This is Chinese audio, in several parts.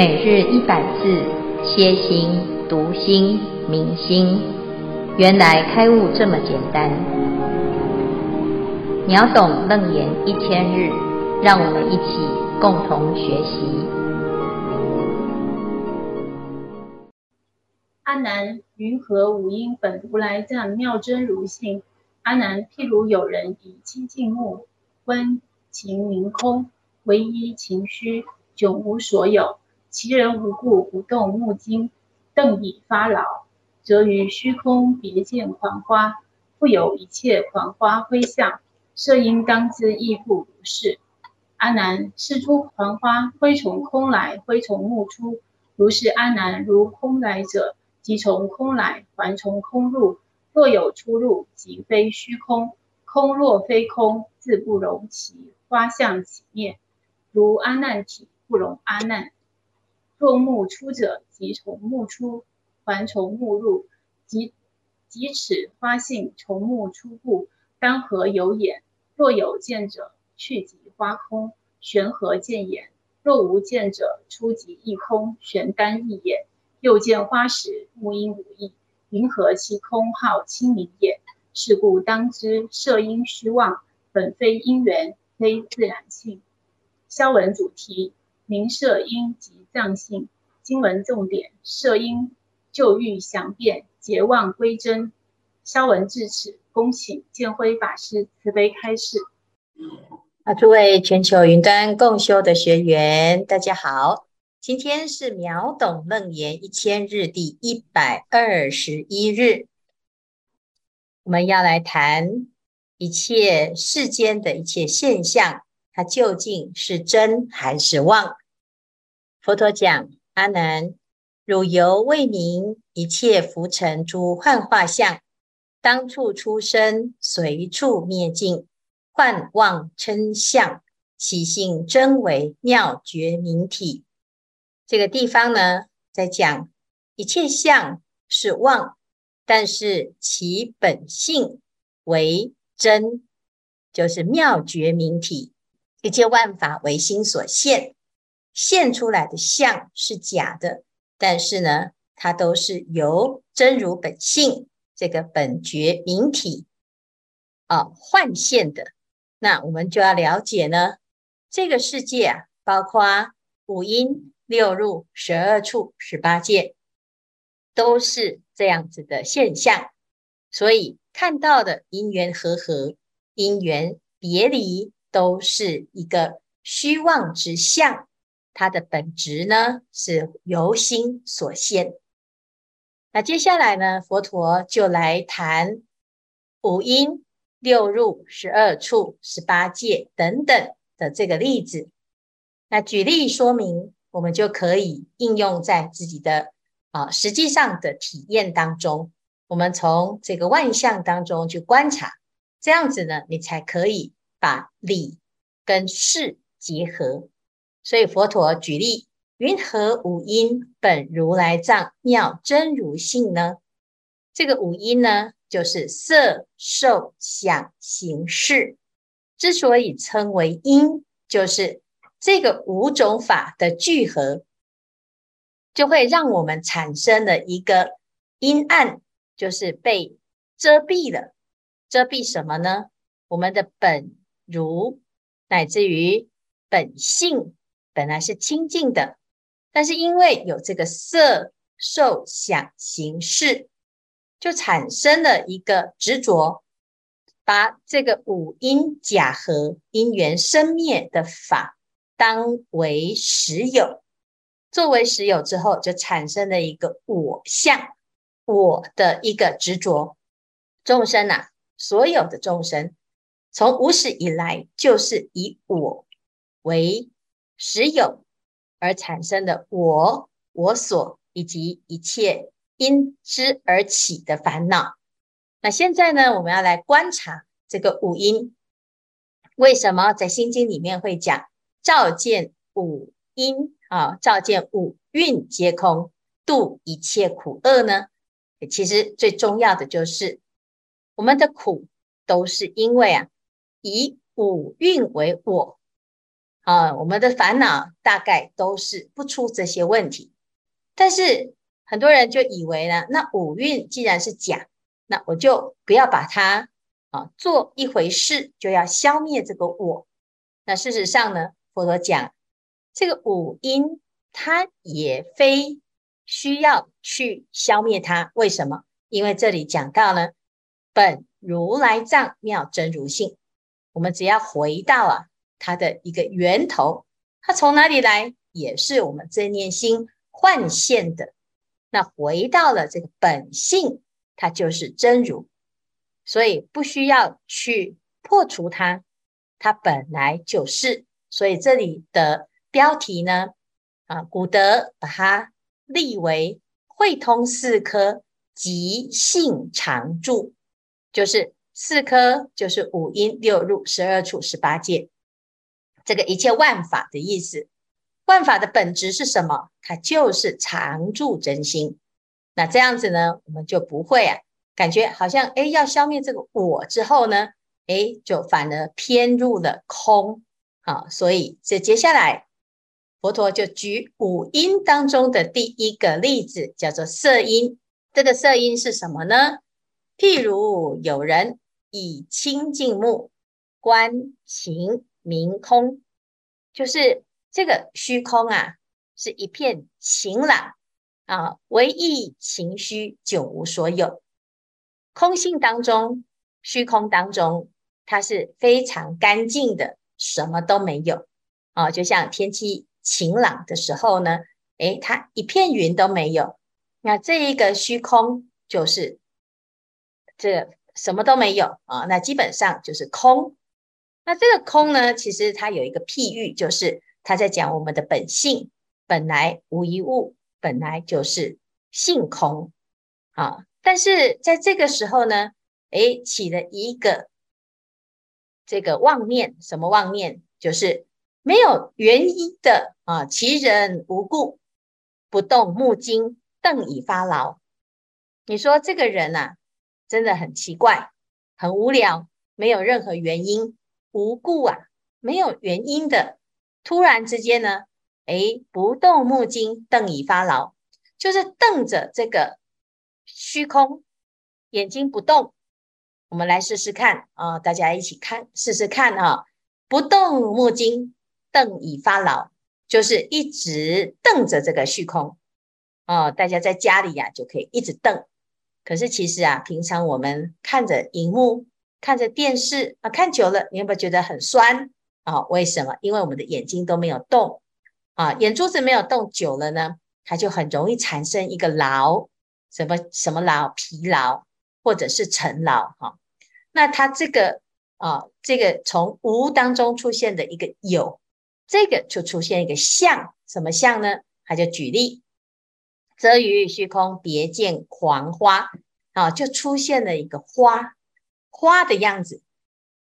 每日一百字，歇心、读心、明心，原来开悟这么简单。秒懂楞严一千日，让我们一起共同学习。阿难，云何五阴本如来藏妙真如性？阿难，譬如有人以清净目观情明空，唯一情虚，迥无所有。其人无故不动目睛，瞪已发劳，则于虚空别见狂花，复有一切狂花辉相，色应当知亦复如是。阿难，是诸狂花灰从空来，灰从目出。如是阿难，如空来者，即从空来，还从空入。若有出入，即非虚空。空若非空，自不容其花相起灭。如阿难体，不容阿难。若目出者，即从目出，还从目入，即即此花性从目出故，当何有眼？若有见者，去即花空，玄何见眼？若无见者，出即一空，玄单一眼。又见花时，目应无异，云何其空号清明也？是故当知色应虚妄，本非因缘，非自然性。消文主题。名色因即藏性，经文重点：色应旧欲详变，结妄归真。消文至此，恭请见辉法师慈悲开示。啊，诸位全球云端共修的学员，大家好，今天是秒懂楞严一千日第一百二十一日，我们要来谈一切世间的一切现象，它究竟是真还是妄？佛陀讲：阿难，汝犹未明一切浮尘诸幻化相，当处出生，随处灭尽，幻妄称相，其性真为妙觉明体。这个地方呢，在讲一切相是妄，但是其本性为真，就是妙觉明体。一切万法唯心所现。现出来的相是假的，但是呢，它都是由真如本性这个本觉明体啊幻现的。那我们就要了解呢，这个世界啊，包括五阴、六入、十二处、十八界，都是这样子的现象。所以看到的因缘和合、因缘别离，都是一个虚妄之相。它的本质呢，是由心所现。那接下来呢，佛陀就来谈五阴、六入、十二处、十八界等等的这个例子。那举例说明，我们就可以应用在自己的啊实际上的体验当中。我们从这个万象当中去观察，这样子呢，你才可以把理跟事结合。所以佛陀举例，云何五阴本如来藏妙真如性呢？这个五阴呢，就是色、受、想、行、识。之所以称为阴，就是这个五种法的聚合，就会让我们产生了一个阴暗，就是被遮蔽了。遮蔽什么呢？我们的本如，乃至于本性。本来是清净的，但是因为有这个色、受、想、行、识，就产生了一个执着，把这个五因假合、因缘生灭的法当为实有，作为实有之后，就产生了一个我相，我的一个执着。众生呐、所有的众生，从无始以来就是以我为。实有而产生的我、我所以及一切因之而起的烦恼。那现在呢，我们要来观察这个五音，为什么在心经里面会讲照见五音啊？照见五蕴皆空，度一切苦厄呢？其实最重要的就是我们的苦都是因为啊，以五蕴为我。啊，我们的烦恼大概都是不出这些问题。但是很多人就以为呢，那五蕴既然是假，那我就不要把它啊做一回事，就要消灭这个我。那事实上呢，佛陀讲这个五阴，它也非需要去消灭它。为什么？因为这里讲到呢，本如来藏妙真如性，我们只要回到啊它的一个源头，它从哪里来，也是我们正念心幻现的。那回到了这个本性，它就是真如，所以不需要去破除它，它本来就是。所以这里的标题呢，啊，古德把它立为会通四科。即性常住，就是四科，就是五阴六入十二处十八界，这个一切万法的意思。万法的本质是什么？它就是常住真心。那这样子呢，我们就不会啊，感觉好像诶要消灭这个我之后呢，诶就反而偏入了空。好，所以这接下来佛陀就举五音当中的第一个例子，叫做色音。这个色音是什么呢？譬如有人以清净目观行明空，就是这个虚空啊，是一片晴朗啊，唯意情虚，久无所有。空性当中，虚空当中，它是非常干净的，什么都没有啊。就像天气晴朗的时候呢，诶，它一片云都没有。那这一个虚空就是这什么都没有啊，那基本上就是空。那这个空呢，其实它有一个譬喻，就是他在讲我们的本性本来无一物，本来就是性空啊。但是在这个时候呢，诶，起了一个这个妄念，什么妄念？就是没有原因的啊，其人无故，不动目睛。瞪以发劳，你说这个人啊，真的很奇怪，很无聊，没有任何原因，无故啊，没有原因的，突然之间呢，诶，不动目睛，瞪已发牢，就是瞪着这个虚空，眼睛不动。我们来试试看啊，大家一起看，试试看啊，不动目睛，瞪已发牢，就是一直瞪着这个虚空。哦，大家在家里呀、就可以一直瞪，可是其实啊，平常我们看着荧幕、看着电视啊，看久了，你有没有觉得很酸啊、为什么？因为我们的眼睛都没有动啊，眼珠子没有动久了呢，它就很容易产生一个劳，什么什么劳？疲劳或者是尘劳哈。那它这个啊，这个从无当中出现的一个有，这个就出现一个相，什么相呢？他就举例。则于虚空别见狂花啊，就出现了一个花花的样子，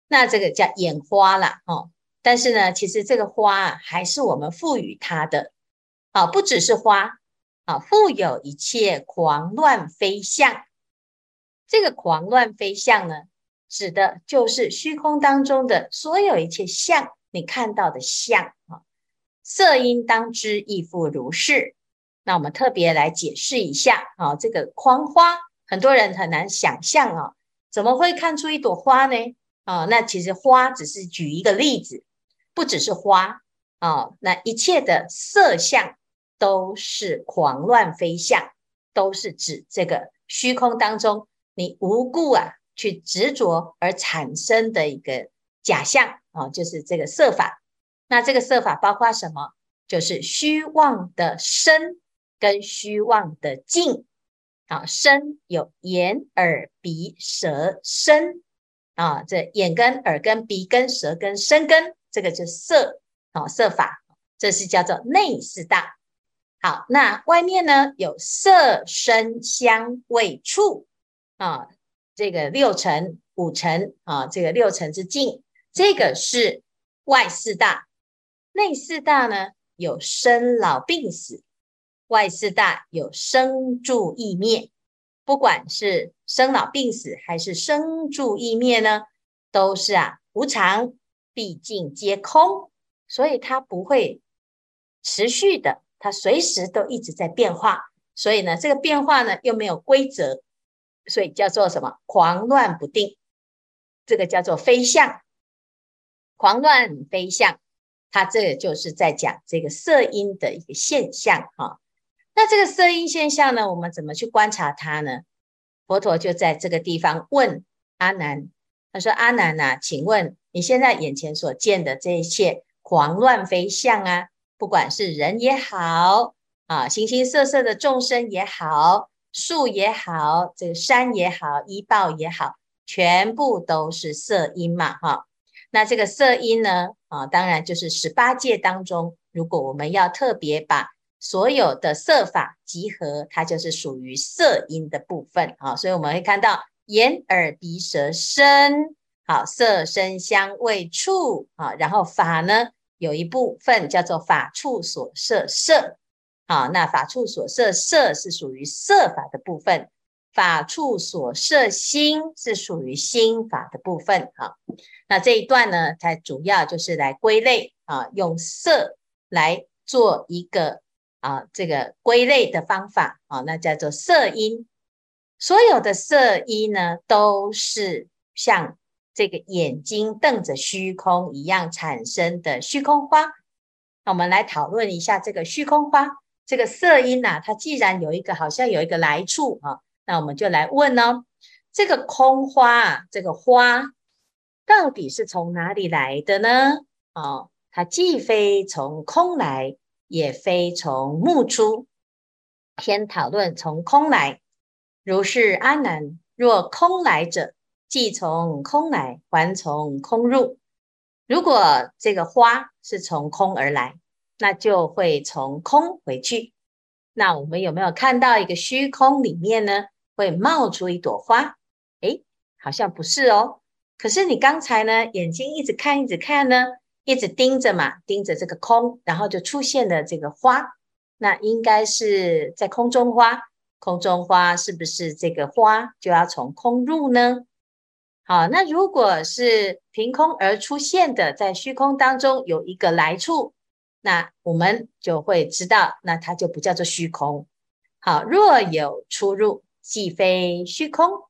那这个叫眼花了哦。但是呢，其实这个花啊，还是我们赋予它的啊，不只是花啊，富有一切狂乱非相。这个狂乱非相呢，指的就是虚空当中的所有一切相，你看到的相啊，色应当知亦复如是。那我们特别来解释一下啊，这个狂花，很多人很难想象啊，怎么会看出一朵花呢？啊，那其实花只是举一个例子，不只是花啊，那一切的色相都是狂乱飞相，都是指这个虚空当中你无故啊去执着而产生的一个假象啊，就是这个色法。那这个色法包括什么？就是虚妄的身。跟虚妄的境啊，身有眼、耳、鼻、舌、身啊，这眼根、耳根、鼻根、舌根、身根，这个就是色啊，色法，这是叫做内四大。好，那外面呢有色、声、香、味、触啊，这个六尘、五尘啊，这个六尘之境，这个是外四大。内四大呢有生老病死。外四大有生住异灭，不管是生老病死还是生住异灭呢，都是啊无常，毕竟皆空。所以它不会持续的，它随时都一直在变化。所以呢，这个变化呢又没有规则，所以叫做什么？狂乱不定。这个叫做非相，狂乱非相。它这个就是在讲这个色音的一个现象哈。那这个色音现象呢，我们怎么去观察它呢？佛陀就在这个地方问阿难，他说：“阿难呐，请问你现在眼前所见的这一切狂乱飞象啊，不管是人也好啊，形形色色的众生也好，树也好，这个山也好，依报也好，全部都是色音嘛，哈。那这个色音呢，啊，当然就是十八界当中，如果我们要特别把。所有的色法集合，它就是属于色音的部分。啊，所以我们会看到眼、耳、鼻、舌、身，好，色、声、香、味、触，啊，然后法呢，有一部分叫做法处所摄色，好，那法处所摄色是属于色法的部分，法处所摄心是属于心法的部分，好，那这一段呢，它主要就是来归类啊，用色来做一个。啊，这个归类的方法啊，那叫做色音。所有的色音呢，都是像这个眼睛瞪着虚空一样产生的虚空花。那我们来讨论一下这个虚空花，这个色音呐、啊，它既然有一个好像有一个来处啊，那我们就来问哦，这个空花啊，这个花到底是从哪里来的呢？哦，它既非从空来。也非从目出，先讨论从空来。如是阿难，若空来者，即从空来，还从空入。如果这个花是从空而来，那就会从空回去。那我们有没有看到一个虚空里面呢？会冒出一朵花？诶，好像不是哦。可是你刚才呢，眼睛一直看，一直看呢？一直盯着嘛，盯着这个空，然后就出现了这个花。那应该是在空中花，空中花是不是这个花就要从空入呢？好，那如果是凭空而出现的，在虚空当中有一个来处，那我们就会知道，那它就不叫做虚空。好，若有出入，即非虚空。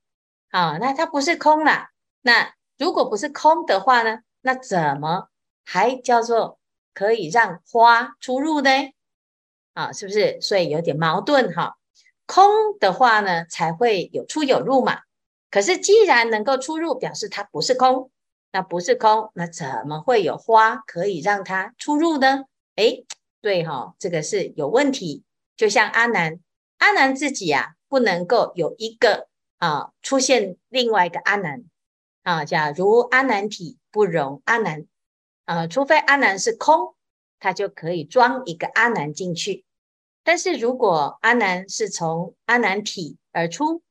好，那它不是空啦。那如果不是空的话呢？那怎么？还叫做可以让花出入呢？啊，是不是？所以有点矛盾哈。空的话呢，才会有出有入嘛。可是既然能够出入，表示它不是空。那不是空，那怎么会有花可以让它出入呢？诶，对哈，这个是有问题。就像阿南，阿南自己啊，不能够有一个啊出现另外一个阿南啊。假如阿南体不容阿南。呃，除非阿难是空，他就可以装一个阿难进去。但是如果阿难是从阿难体而出，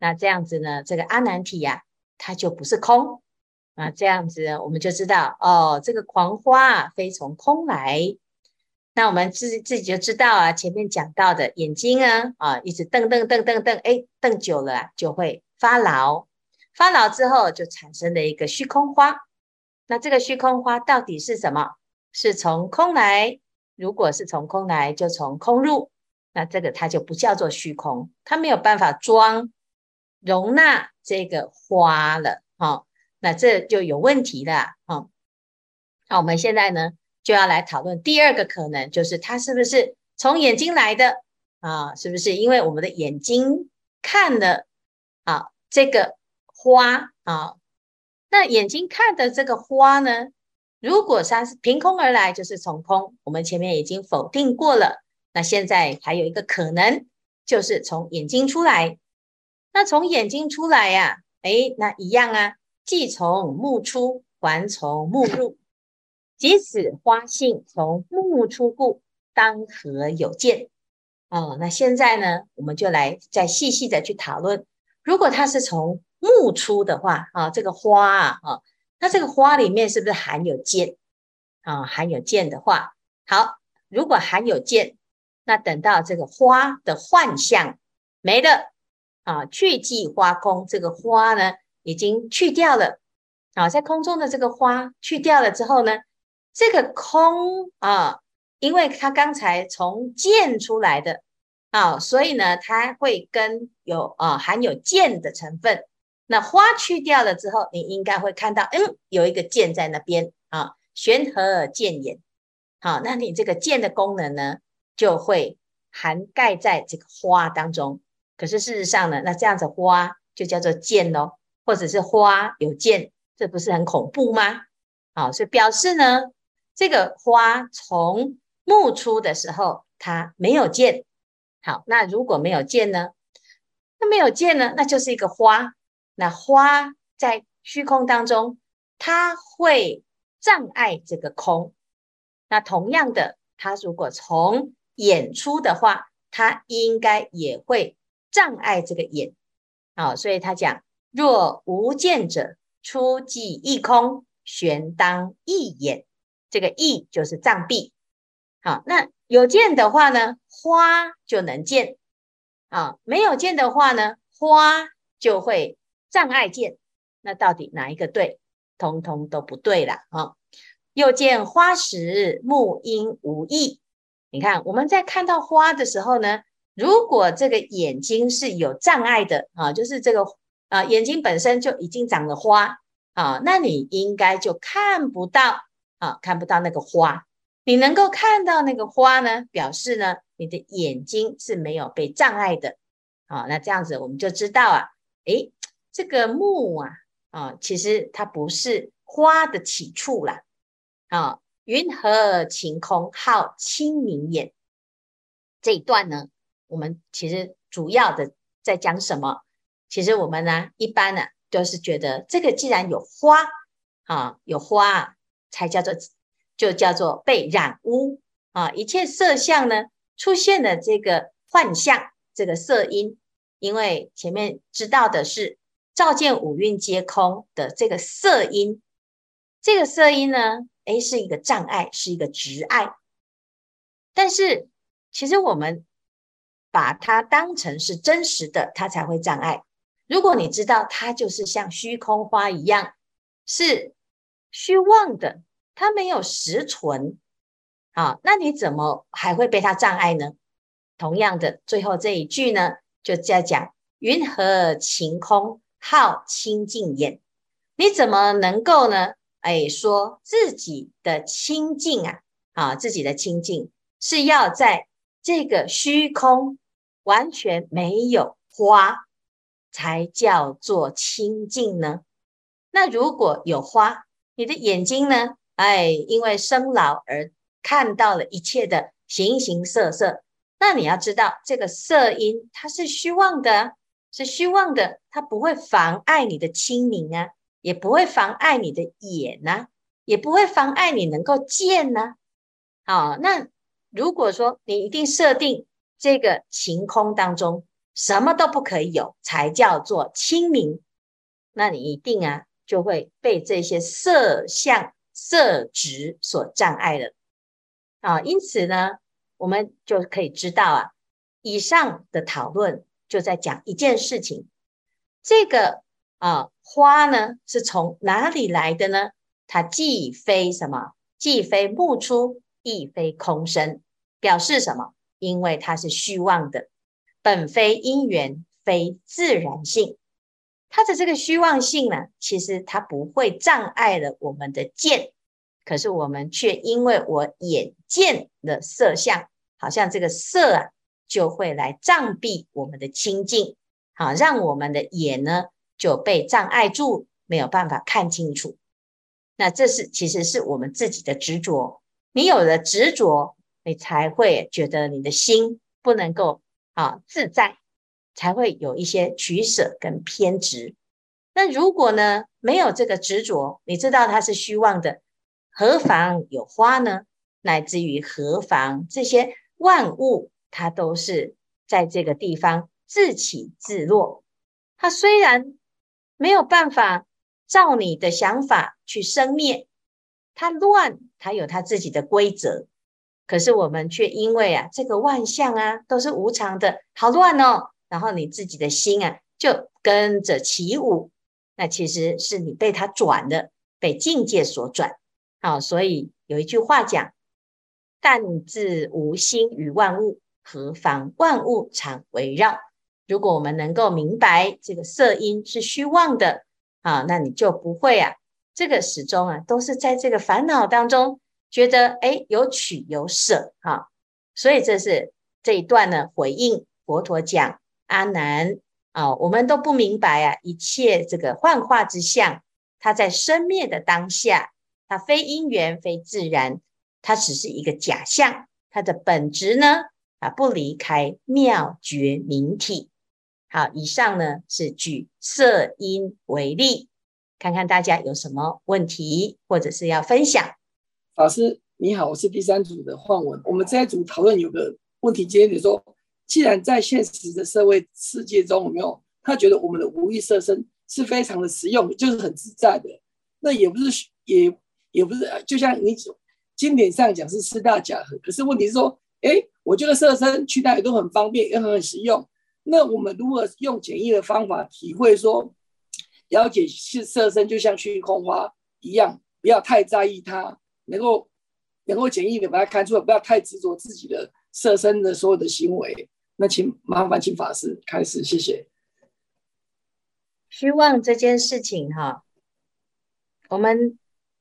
那这样子呢，这个阿难体呀、它就不是空。那这样子我们就知道，哦，这个狂花非从空来。那我们自自己就知道啊，前面讲到的眼睛啊，啊，一直瞪瞪瞪瞪瞪，哎，瞪久了就会发牢，发牢之后就产生了一个虚空花。那这个虚空花到底是什么？是从空来。如果是从空来，就从空入。那这个它就不叫做虚空，它没有办法装容纳这个花了。哈，那这就有问题了。哈，那我们现在呢就要来讨论第二个可能，就是它是不是从眼睛来的啊？是不是因为我们的眼睛看了啊这个花啊？那眼睛看的这个花呢？如果它是凭空而来，就是从空。我们前面已经否定过了。那现在还有一个可能，就是从眼睛出来。那从眼睛出来呀、啊，诶，那一样啊，既从目出，还从目入。即使花性从目出故，当何有见？哦，那现在呢，我们就来再细细的去讨论。如果它是从木出的话啊，这个花啊，啊，那这个花里面是不是含有见啊？含有见的话，好，如果含有见，那等到这个花的幻象没了啊，去即花空，这个花呢已经去掉了啊，在空中的这个花去掉了之后呢，这个空啊，因为它刚才从剑出来的啊，所以呢，它会跟有啊含有剑的成分。那花去掉了之后，你应该会看到，嗯，有一个剑在那边啊，玄和剑眼。好，那你这个剑的功能呢，就会涵盖在这个花当中。可是事实上呢，那这样子花就叫做剑喽，或者是花有剑，这不是很恐怖吗？好，所以表示呢，这个花从木出的时候，它没有剑。好，那如果没有剑呢？那没有剑呢，那就是一个花。那花在虚空当中，它会障碍这个空。那同样的，它如果从眼出的话，它应该也会障碍这个眼。好，所以他讲：若无见者，出即一空，玄当一眼。这个一就是障蔽。好，那有见的话呢，花就能见。啊，没有见的话呢，花就会。障碍见，那到底哪一个对？通通都不对了啊！又见花时，木应无异。你看我们在看到花的时候呢，如果这个眼睛是有障碍的啊，就是这个啊眼睛本身就已经长了花啊，那你应该就看不到啊，看不到那个花。你能够看到那个花呢，表示呢你的眼睛是没有被障碍的啊。那这样子我们就知道啊，诶。这个木啊，啊，其实它不是花的起处啦。啊，云何晴空号清明眼？这一段呢，我们其实主要的在讲什么？其实我们呢，一般呢，都是觉得这个既然有花啊，有花才叫做就叫做被染污啊，一切色相呢出现了这个幻象，这个色音，因为前面知道的是。照见五蕴皆空的这个色音，这个色音呢，诶，是一个障碍，是一个执碍。但是其实我们把它当成是真实的，它才会障碍。如果你知道它就是像虚空花一样，是虚妄的，它没有实存，啊，那你怎么还会被它障碍呢？同样的，最后这一句呢，就在讲云何晴空。号清净眼，你怎么能够呢？哎，说自己的清净啊，啊，自己的清净是要在这个虚空完全没有花，才叫做清净呢？那如果有花，你的眼睛呢？哎，因为生老而看到了一切的形形色色，那你要知道，这个色音它是虚妄的。是虚妄的，它不会妨碍你的清明啊，也不会妨碍你的眼呐、啊，也不会妨碍你能够见呐、啊。好，那如果说你一定设定这个晴空当中什么都不可以有，才叫做清明，那你一定啊就会被这些色相、色执所障碍了。啊，因此呢，我们就可以知道啊，以上的讨论。就在讲一件事情，这个啊花呢是从哪里来的呢？它既非什么，既非目出，亦非空生，表示什么？因为它是虚妄的，本非因缘，非自然性。它的这个虚妄性呢，其实它不会障碍了我们的见，可是我们却因为我眼见的色相，好像这个色啊。就会来障蔽我们的清净，好，让我们的眼呢就被障碍住，没有办法看清楚。那这是其实是我们自己的执着。你有了执着，你才会觉得你的心不能够啊自在，才会有一些取舍跟偏执。那如果呢没有这个执着，你知道它是虚妄的，何妨有花呢？乃至于何妨这些万物？它都是在这个地方自起自落，它虽然没有办法照你的想法去生灭，它乱，它有它自己的规则。可是我们却因为啊，这个万象啊都是无常的，好乱哦。然后你自己的心啊就跟着起舞，那其实是你被它转的，被境界所转好，所以有一句话讲：“但自无心于万物，何妨万物常围绕。”如果我们能够明白这个色音是虚妄的啊，那你就不会啊，这个始终啊都是在这个烦恼当中，觉得哎有取有舍哈。所以这是这一段呢回应佛陀讲阿难啊，我们都不明白啊，一切这个幻化之相，它在生灭的当下，它非因缘非自然，它只是一个假象，它的本质呢啊不离开妙觉明体。好，以上呢是举色音为例，看看大家有什么问题或者是要分享。法师你好，我是第三组的幻文。我们这一组讨论有个问题，今天你说，既然在现实的社会世界中，有没有他觉得我们的无欲色身是非常的实用，就是很自在的，那也不是也也不是，就像你经典上讲是四大假合，可是问题是说，哎，我觉得色身去哪里都很方便，也很实用。那我们如何用简易的方法体会说，了解是色身就像虚空花一样，不要太在意它，能够能够简易的把它看出来，不要太执着自己的色身的所有的行为。那请麻烦请法师开始，谢谢。虚妄这件事情哈，我们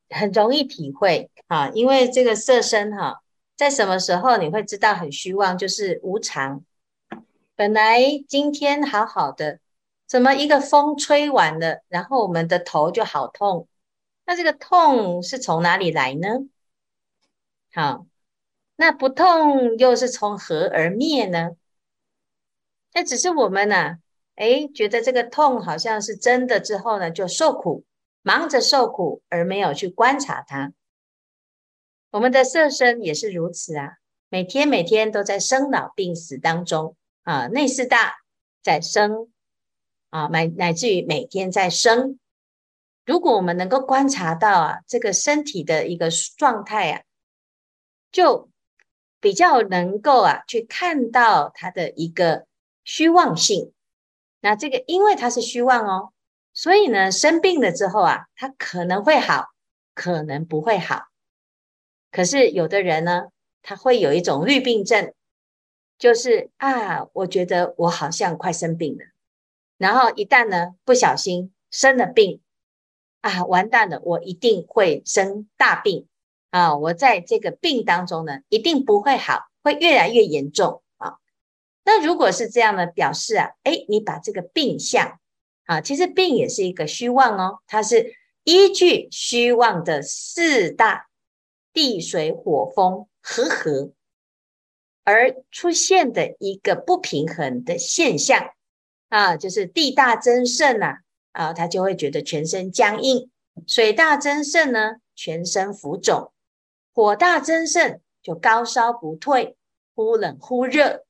很容易体会啊，因为这个色身哈，在什么时候你会知道很虚妄，就是无常。本来今天好好的，怎么一个风吹完了，然后我们的头就好痛？那这个痛是从哪里来呢？好，那不痛又是从何而灭呢？那只是我们呢、啊，哎，觉得这个痛好像是真的之后呢，就受苦，忙着受苦而没有去观察它。我们的色身也是如此啊，每天每天都在生老病死当中。啊，内四大在生啊，乃乃至于每天在生。如果我们能够观察到啊，这个身体的一个状态啊，就比较能够啊，去看到它的一个虚妄性。那这个因为它是虚妄哦，所以呢，生病了之后啊，它可能会好，可能不会好。可是有的人呢，他会有一种绿病症。就是啊，我觉得我好像快生病了，然后一旦呢不小心生了病啊，完蛋了，我一定会生大病啊！我在这个病当中呢，一定不会好，会越来越严重啊。那如果是这样的表示啊，诶，你把这个病相啊，其实病也是一个虚妄哦，它是依据虚妄的四大地水火风和合。而出现的一个不平衡的现象啊，就是地大增盛呐，啊，他就会觉得全身僵硬；水大增盛呢，全身浮肿；火大增盛就高烧不退，忽冷忽热；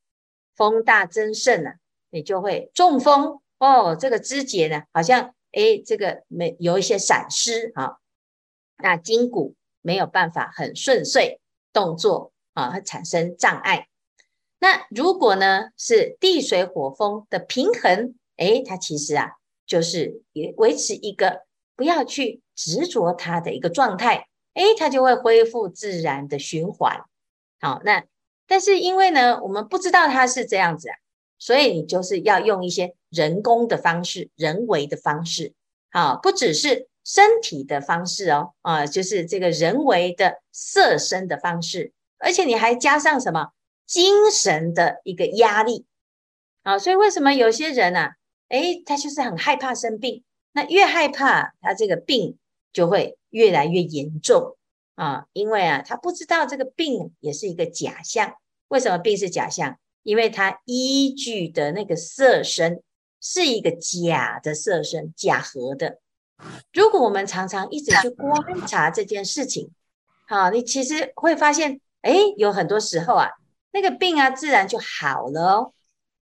风大增盛呢，你就会中风哦。这个肢节呢，好像诶，这个没有一些闪失啊，那筋骨没有办法很顺遂动作。啊，会产生障碍。那如果呢是地水火风的平衡，诶，它其实啊就是也维持一个不要去执着它的一个状态，诶，它就会恢复自然的循环。好，那但是因为呢我们不知道它是这样子啊，所以你就是要用一些人工的方式、人为的方式，好，不只是身体的方式哦，啊，就是这个人为的色身的方式。而且你还加上什么精神的一个压力啊？所以为什么有些人啊，诶，他就是很害怕生病，那越害怕，他这个病就会越来越严重啊！因为啊，他不知道这个病也是一个假象。为什么病是假象？因为他依据的那个色身是一个假的色身，假合的。如果我们常常一直去观察这件事情，好，你其实会发现。哎，有很多时候啊，那个病啊，自然就好了哦。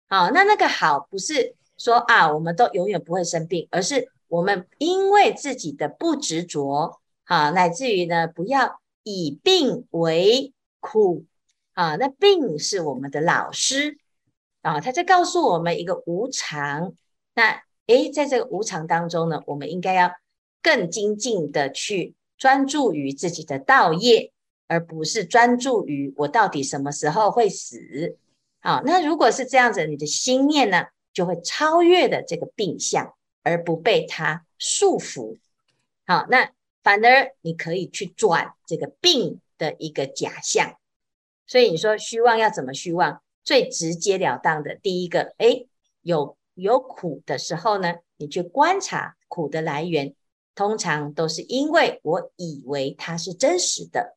好，那那个好不是说啊，我们都永远不会生病，而是我们因为自己的不执着，啊，乃至于呢，不要以病为苦啊。那病是我们的老师啊，他在告诉我们一个无常。那哎，在这个无常当中呢，我们应该要更精进的去专注于自己的道业，而不是专注于我到底什么时候会死。好，那如果是这样子，你的心念呢，就会超越的这个病相，而不被它束缚。好，那反而你可以去转这个病的一个假象。所以你说虚妄要怎么虚妄？最直截了当的第一个，诶，有有苦的时候呢，你去观察苦的来源，通常都是因为我以为它是真实的。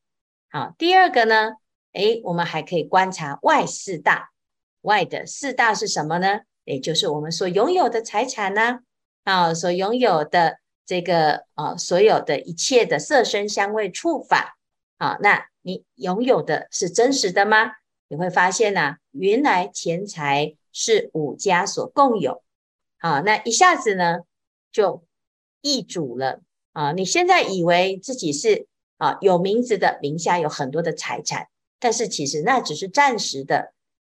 好，第二个呢，诶，我们还可以观察外四大，外的四大是什么呢？也就是我们所拥有的财产呢，啊，所拥有的这个啊，所有的一切的色声香味触法，啊，那你拥有的是真实的吗？你会发现呢、啊，原来钱财是五家所共有，啊，那一下子呢就易主了啊！你现在以为自己是啊有名字的，名下有很多的财产，但是其实那只是暂时的。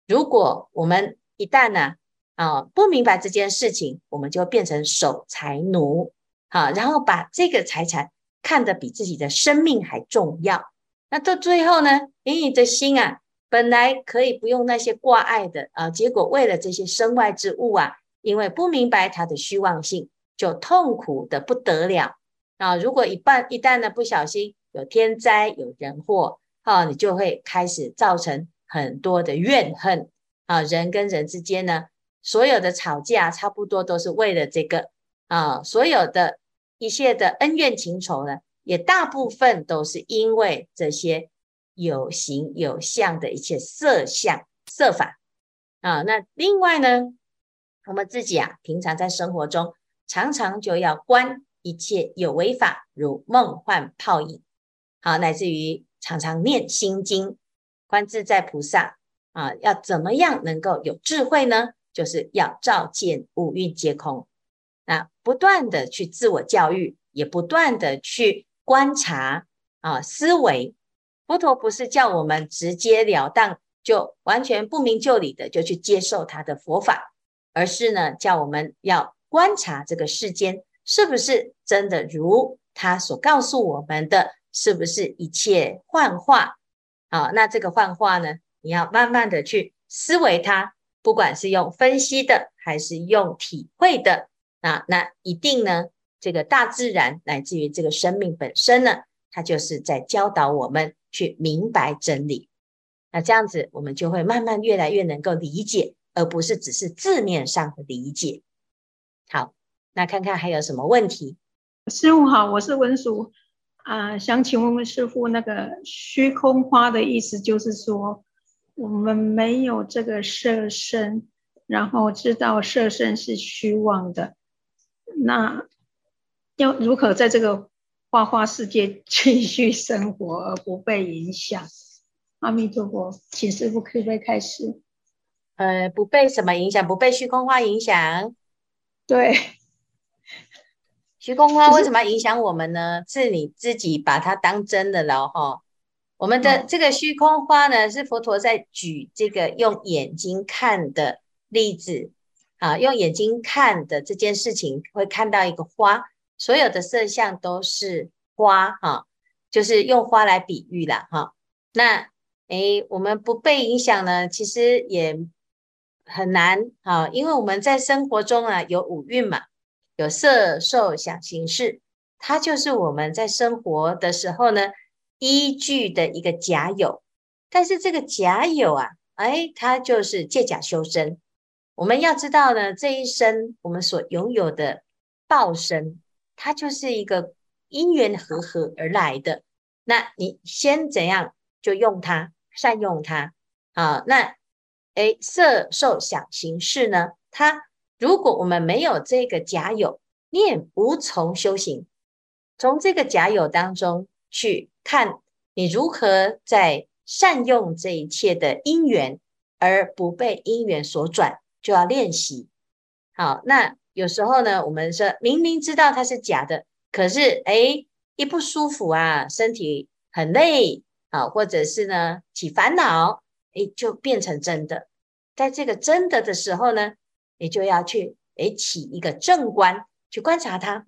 如果我们一旦呢啊不明白这件事情，我们就变成守财奴，好、啊，然后把这个财产看得比自己的生命还重要，那到最后呢，你的心啊。本来可以不用那些挂碍的啊，结果为了这些身外之物啊，因为不明白它的虚妄性，就痛苦的不得了啊！如果一半一旦呢不小心有天灾有人祸，啊，你就会开始造成很多的怨恨啊！人跟人之间呢，所有的吵架差不多都是为了这个啊，所有的一切的恩怨情仇呢，也大部分都是因为这些。有形有相的一切色相色法啊，那另外呢，我们自己啊，平常在生活中常常就要观一切有为法，如梦幻泡影，好，乃至于常常念心经，观自在菩萨啊，要怎么样能够有智慧呢？就是要照见五蕴皆空，那不断的去自我教育，也不断的去观察啊，思维。佛陀不是叫我们直截了当就完全不明就里的就去接受他的佛法，而是呢叫我们要观察这个世间是不是真的如他所告诉我们的，是不是一切幻化？啊，那这个幻化呢，你要慢慢的去思维它，不管是用分析的还是用体会的啊，那一定呢这个大自然乃至于这个生命本身呢，它就是在教导我们。去明白真理，那这样子我们就会慢慢越来越能够理解，而不是只是字面上的理解。好，那看看还有什么问题？师傅好，我是文殊啊，想请问问师傅，那个虚空花的意思就是说，我们没有这个色身，然后知道色身是虚妄的，那要如何在这个？花花世界继续生活而不被影响。阿弥陀佛，请师傅可以开始？呃，不被什么影响？不被虚空花影响？对。虚空花为什么影响我们呢？是你自己把它当真的了哈。我们的这个虚空花呢，是佛陀在举这个用眼睛看的例子啊，用眼睛看的这件事情，会看到一个花。所有的色相都是花哈，就是用花来比喻了哈。那诶，我们不被影响呢，其实也很难哈，因为我们在生活中啊有五蕴嘛，有色受想行识，它就是我们在生活的时候呢依据的一个假有。但是这个假有啊，诶，它就是借假修真。我们要知道呢，这一生我们所拥有的报身。它就是一个因缘和合而来的，那你先怎样就用它，善用它啊？那诶，色受想行识呢？它如果我们没有这个假有，你也无从修行。从这个假有当中去看，你如何在善用这一切的因缘，而不被因缘所转，就要练习。好，那。有时候呢，我们说明明知道它是假的，可是诶，一不舒服啊，身体很累啊，或者是呢起烦恼，诶，就变成真的。在这个真的的时候呢，你就要去诶起一个正观，去观察它，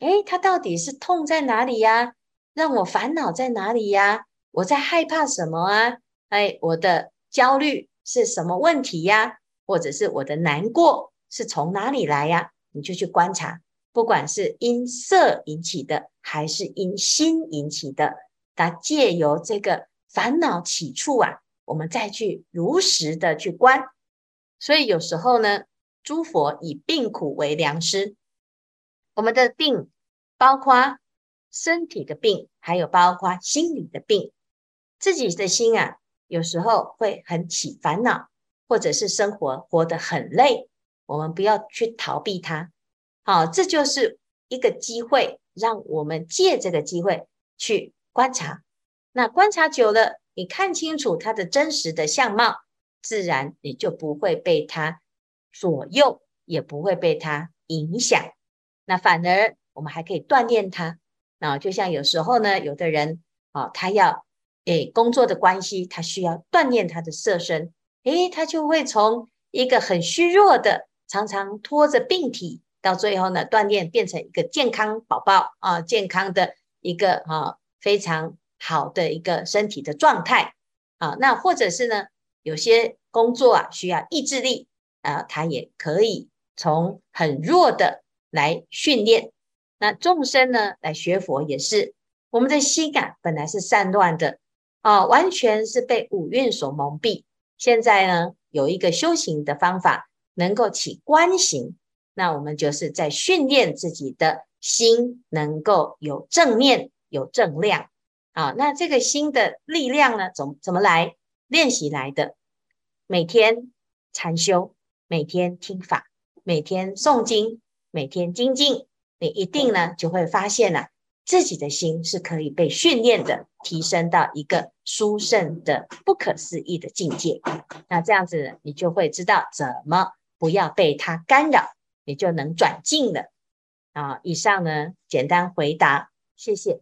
诶，它到底是痛在哪里呀？让我烦恼在哪里呀？我在害怕什么啊？哎，我的焦虑是什么问题呀？或者是我的难过是从哪里来呀？你就去观察，不管是因色引起的，还是因心引起的，那借由这个烦恼起处啊，我们再去如实的去观。所以有时候呢，诸佛以病苦为良师，我们的病包括身体的病，还有包括心理的病。自己的心啊，有时候会很起烦恼，或者是生活活得很累，我们不要去逃避它。好，这就是一个机会，让我们借这个机会去观察。那观察久了，你看清楚它的真实的相貌，自然你就不会被它左右，也不会被它影响。那反而我们还可以锻炼它。那就像有时候呢，有的人啊，他要。诶，工作的关系，他需要锻炼他的色身，诶，他就会从一个很虚弱的，常常拖着病体，到最后呢，锻炼变成一个健康宝宝啊，健康的一个啊，非常好的一个身体的状态啊。那或者是呢，有些工作啊需要意志力啊，他也可以从很弱的来训练。那众生呢，来学佛也是，我们的心感本来是散乱的。啊，完全是被五蕴所蒙蔽。现在呢，有一个修行的方法，能够起观行，那我们就是在训练自己的心，能够有正念、有正量。啊，那这个心的力量呢，怎怎么来练习来的？每天禅修，每天听法，每天诵经，每天精进，你一定呢就会发现啊。自己的心是可以被训练的，提升到一个殊胜的、不可思议的境界。那这样子，你就会知道怎么不要被它干扰，你就能转进了。啊，以上呢，简单回答，谢谢。